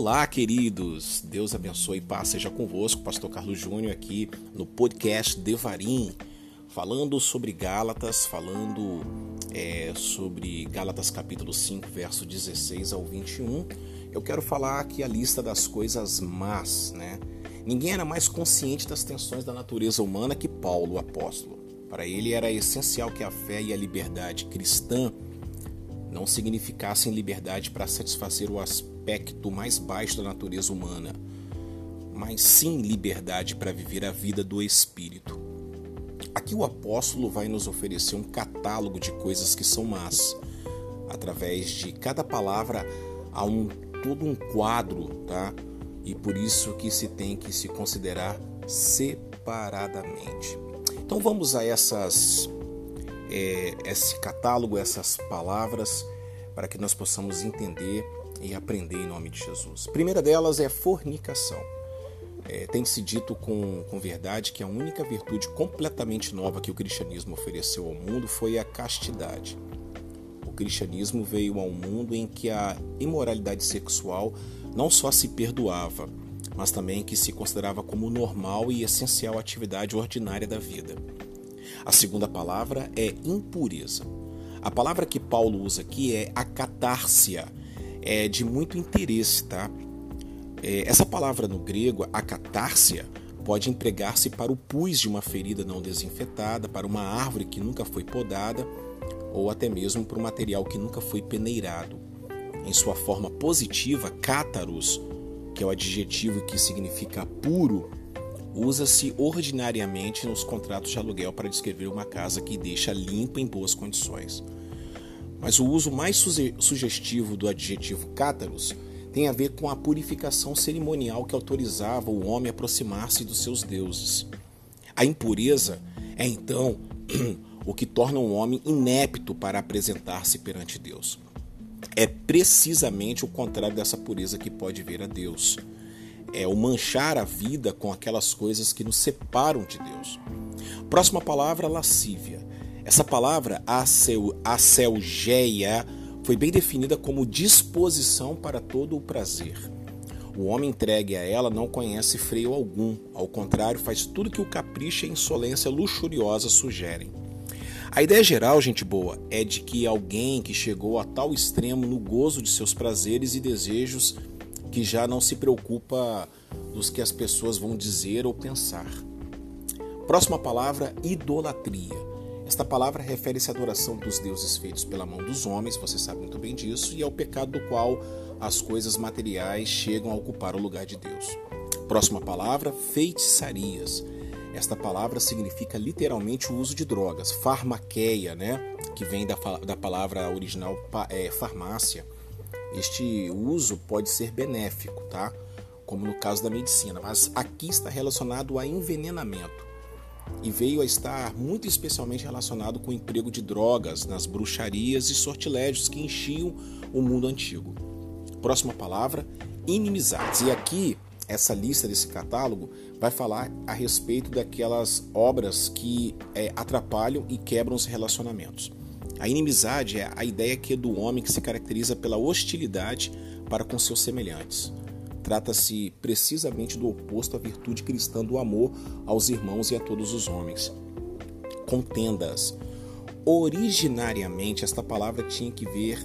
Olá, queridos! Deus abençoe e paz seja convosco. Pastor Carlos Júnior aqui no podcast Devarim, falando sobre Gálatas, falando é, sobre Gálatas capítulo 5, verso 16 ao 21. Eu quero falar aqui a lista das coisas más, né? Ninguém era mais consciente das tensões da natureza humana que Paulo, o apóstolo. Para ele era essencial que a fé e a liberdade cristã não significassem liberdade para satisfazer o aspecto mais baixo da natureza humana, mas sim liberdade para viver a vida do espírito. Aqui o apóstolo vai nos oferecer um catálogo de coisas que são más. Através de cada palavra há um todo um quadro, tá? E por isso que se tem que se considerar separadamente. Então vamos a essas é, esse catálogo, essas palavras, para que nós possamos entender e aprender em nome de Jesus. A primeira delas é fornicação. É, Tem-se dito com, com verdade que a única virtude completamente nova que o cristianismo ofereceu ao mundo foi a castidade. O cristianismo veio ao mundo em que a imoralidade sexual não só se perdoava, mas também que se considerava como normal e essencial atividade ordinária da vida. A segunda palavra é impureza. A palavra que Paulo usa aqui é acatárcia, é de muito interesse, tá? É, essa palavra no grego, acatárcia, pode empregar-se para o pus de uma ferida não desinfetada, para uma árvore que nunca foi podada, ou até mesmo para um material que nunca foi peneirado. Em sua forma positiva, cátaros, que é o adjetivo que significa puro, usa-se ordinariamente nos contratos de aluguel para descrever uma casa que deixa limpa em boas condições. Mas o uso mais sugestivo do adjetivo cátaros tem a ver com a purificação cerimonial que autorizava o homem a aproximar-se dos seus deuses. A impureza é então o que torna um homem inepto para apresentar-se perante Deus. É precisamente o contrário dessa pureza que pode ver a Deus é o manchar a vida com aquelas coisas que nos separam de Deus. Próxima palavra, lascívia. Essa palavra, acelgeia, foi bem definida como disposição para todo o prazer. O homem entregue a ela não conhece freio algum, ao contrário, faz tudo que o capricho e a insolência luxuriosa sugerem. A ideia geral, gente boa, é de que alguém que chegou a tal extremo no gozo de seus prazeres e desejos que já não se preocupa dos que as pessoas vão dizer ou pensar. Próxima palavra, idolatria. Esta palavra refere-se à adoração dos deuses feitos pela mão dos homens, você sabe muito bem disso, e ao pecado do qual as coisas materiais chegam a ocupar o lugar de Deus. Próxima palavra, feitiçarias. Esta palavra significa literalmente o uso de drogas, farmaqueia, né? que vem da, da palavra original é, farmácia este uso pode ser benéfico, tá? Como no caso da medicina, mas aqui está relacionado a envenenamento e veio a estar muito especialmente relacionado com o emprego de drogas nas bruxarias e sortilégios que enchiam o mundo antigo. Próxima palavra, inimizades. E aqui, essa lista desse catálogo vai falar a respeito daquelas obras que é, atrapalham e quebram os relacionamentos. A inimizade é a ideia que é do homem que se caracteriza pela hostilidade para com seus semelhantes. Trata-se precisamente do oposto à virtude cristã do amor aos irmãos e a todos os homens. Contendas. Originariamente, esta palavra tinha que ver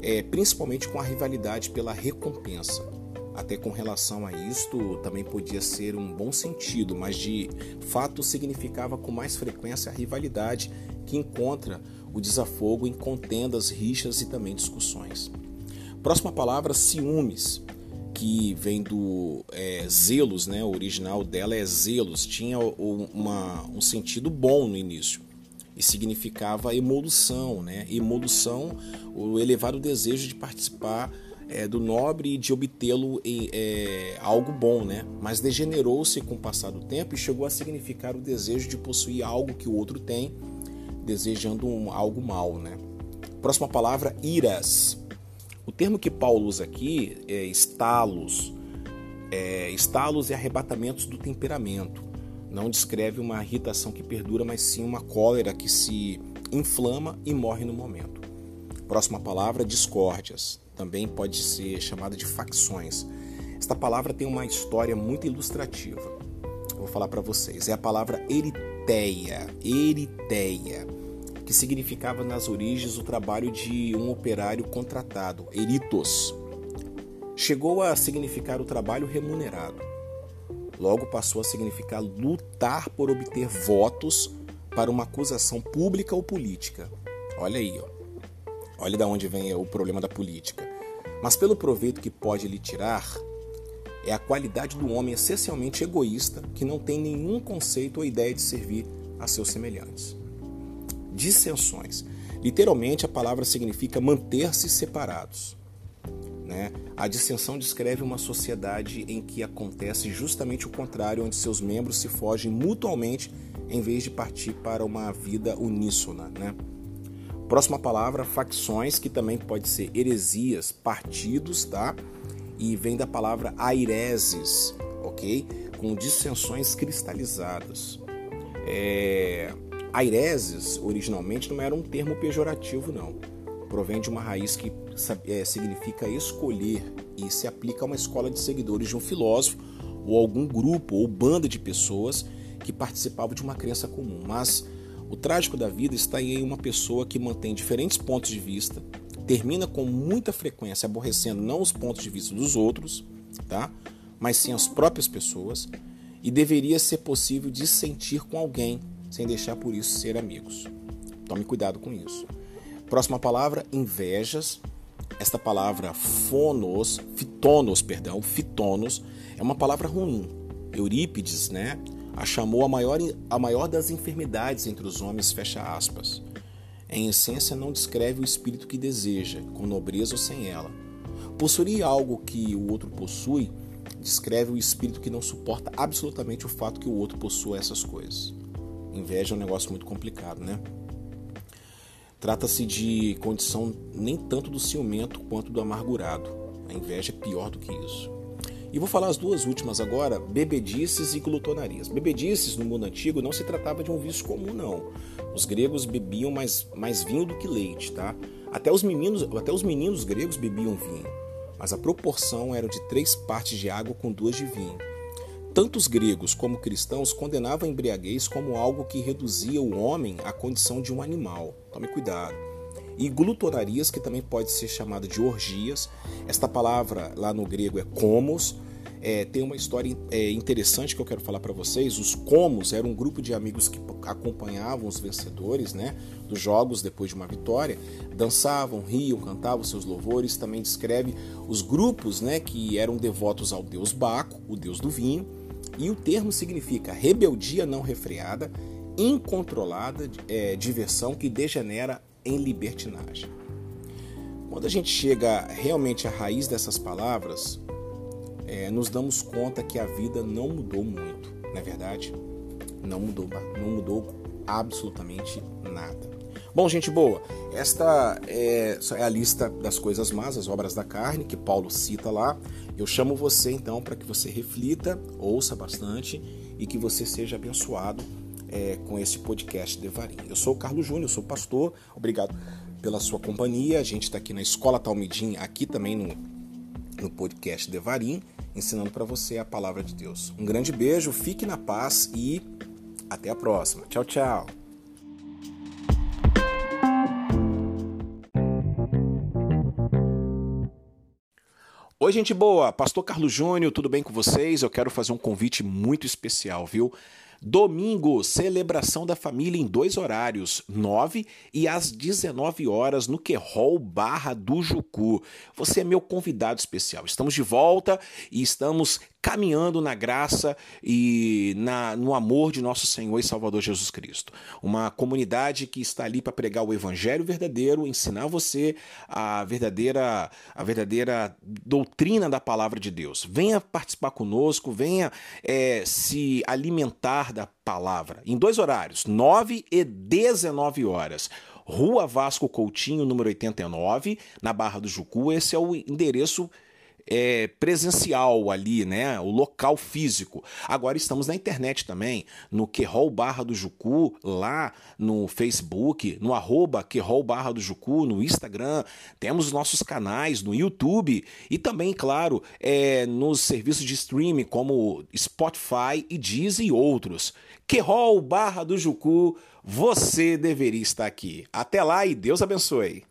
é, principalmente com a rivalidade pela recompensa. Até com relação a isto, também podia ser um bom sentido, mas de fato significava com mais frequência a rivalidade que encontra o desafogo em contendas, rixas e também discussões. Próxima palavra, ciúmes, que vem do é, zelos, né? o original dela é zelos, tinha uma, um sentido bom no início e significava emolução, né? Emolução, o elevado desejo de participar é, do nobre e de obtê-lo em é, algo bom, né? Mas degenerou-se com o passar do tempo e chegou a significar o desejo de possuir algo que o outro tem desejando um, algo mal, né? Próxima palavra, iras. O termo que Paulo usa aqui é estalos. É, estalos e arrebatamentos do temperamento. Não descreve uma irritação que perdura, mas sim uma cólera que se inflama e morre no momento. Próxima palavra, discórdias. Também pode ser chamada de facções. Esta palavra tem uma história muito ilustrativa. Eu vou falar para vocês. É a palavra eriteia, eriteia, que significava nas origens o trabalho de um operário contratado, eritos. Chegou a significar o trabalho remunerado. Logo passou a significar lutar por obter votos para uma acusação pública ou política. Olha aí, ó. Olha de onde vem o problema da política. Mas pelo proveito que pode lhe tirar, é a qualidade do homem essencialmente egoísta que não tem nenhum conceito ou ideia de servir a seus semelhantes. Dissensões. Literalmente, a palavra significa manter-se separados. Né? A dissensão descreve uma sociedade em que acontece justamente o contrário, onde seus membros se fogem mutualmente em vez de partir para uma vida uníssona. Né? Próxima palavra, facções, que também pode ser heresias, partidos, tá? E vem da palavra aireses, ok? Com dissensões cristalizadas. É... Aireses, originalmente, não era um termo pejorativo, não. Provém de uma raiz que é, significa escolher e se aplica a uma escola de seguidores de um filósofo ou algum grupo ou banda de pessoas que participavam de uma crença comum. Mas o trágico da vida está em uma pessoa que mantém diferentes pontos de vista, termina com muita frequência aborrecendo não os pontos de vista dos outros, tá? mas sim as próprias pessoas, e deveria ser possível dissentir com alguém sem deixar por isso ser amigos. Tome cuidado com isso. Próxima palavra, invejas. Esta palavra fonos, fitonos, perdão, fitonos, é uma palavra ruim. Eurípides, né, a chamou a maior, a maior das enfermidades entre os homens, fecha aspas. Em essência, não descreve o espírito que deseja, com nobreza ou sem ela. Possuir algo que o outro possui descreve o espírito que não suporta absolutamente o fato que o outro possua essas coisas. Inveja é um negócio muito complicado, né? Trata-se de condição nem tanto do ciumento quanto do amargurado. A inveja é pior do que isso. E vou falar as duas últimas agora, bebedices e glutonarias. Bebedices no mundo antigo não se tratava de um vício comum, não. Os gregos bebiam mais, mais vinho do que leite, tá? Até os, meninos, até os meninos gregos bebiam vinho, mas a proporção era de três partes de água com duas de vinho. Tanto os gregos como cristãos condenavam a embriaguez como algo que reduzia o homem à condição de um animal. Tome cuidado e glutonarias, que também pode ser chamada de orgias. Esta palavra lá no grego é comos, é, tem uma história é, interessante que eu quero falar para vocês. Os Comos eram um grupo de amigos que acompanhavam os vencedores né, dos jogos depois de uma vitória, dançavam, riam, cantavam seus louvores. Também descreve os grupos né, que eram devotos ao deus Baco, o deus do vinho. E o termo significa rebeldia não refreada, incontrolada é, diversão que degenera em libertinagem. Quando a gente chega realmente à raiz dessas palavras, é, nos damos conta que a vida não mudou muito, não é verdade? Não mudou, não mudou absolutamente nada. Bom, gente boa, esta é, é a lista das coisas más, as obras da carne, que Paulo cita lá. Eu chamo você então para que você reflita, ouça bastante e que você seja abençoado é, com esse podcast Devarim. Eu sou o Carlos Júnior, sou pastor, obrigado pela sua companhia. A gente está aqui na Escola Talmidim, aqui também no, no podcast Devarim ensinando para você a palavra de Deus. Um grande beijo, fique na paz e até a próxima. Tchau, tchau. Oi, gente boa! Pastor Carlos Júnior, tudo bem com vocês? Eu quero fazer um convite muito especial, viu? Domingo, celebração da família em dois horários, 9 e às 19 horas no Querol Barra do Jucu. Você é meu convidado especial. Estamos de volta e estamos caminhando na graça e na, no amor de nosso Senhor e Salvador Jesus Cristo. Uma comunidade que está ali para pregar o evangelho verdadeiro, ensinar você a verdadeira, a verdadeira doutrina da palavra de Deus. Venha participar conosco, venha é, se alimentar da palavra. Em dois horários, 9 e 19 horas. Rua Vasco Coutinho, número 89, na Barra do Jucu. Esse é o endereço é, presencial ali, né? O local físico. Agora estamos na internet também, no Querol Barra do Jucu, lá no Facebook, no arroba Querol Barra do Jucu, no Instagram. Temos nossos canais no YouTube e também, claro, é, nos serviços de streaming como Spotify e Deezer e outros. Querol Barra do Jucu, você deveria estar aqui. Até lá e Deus abençoe.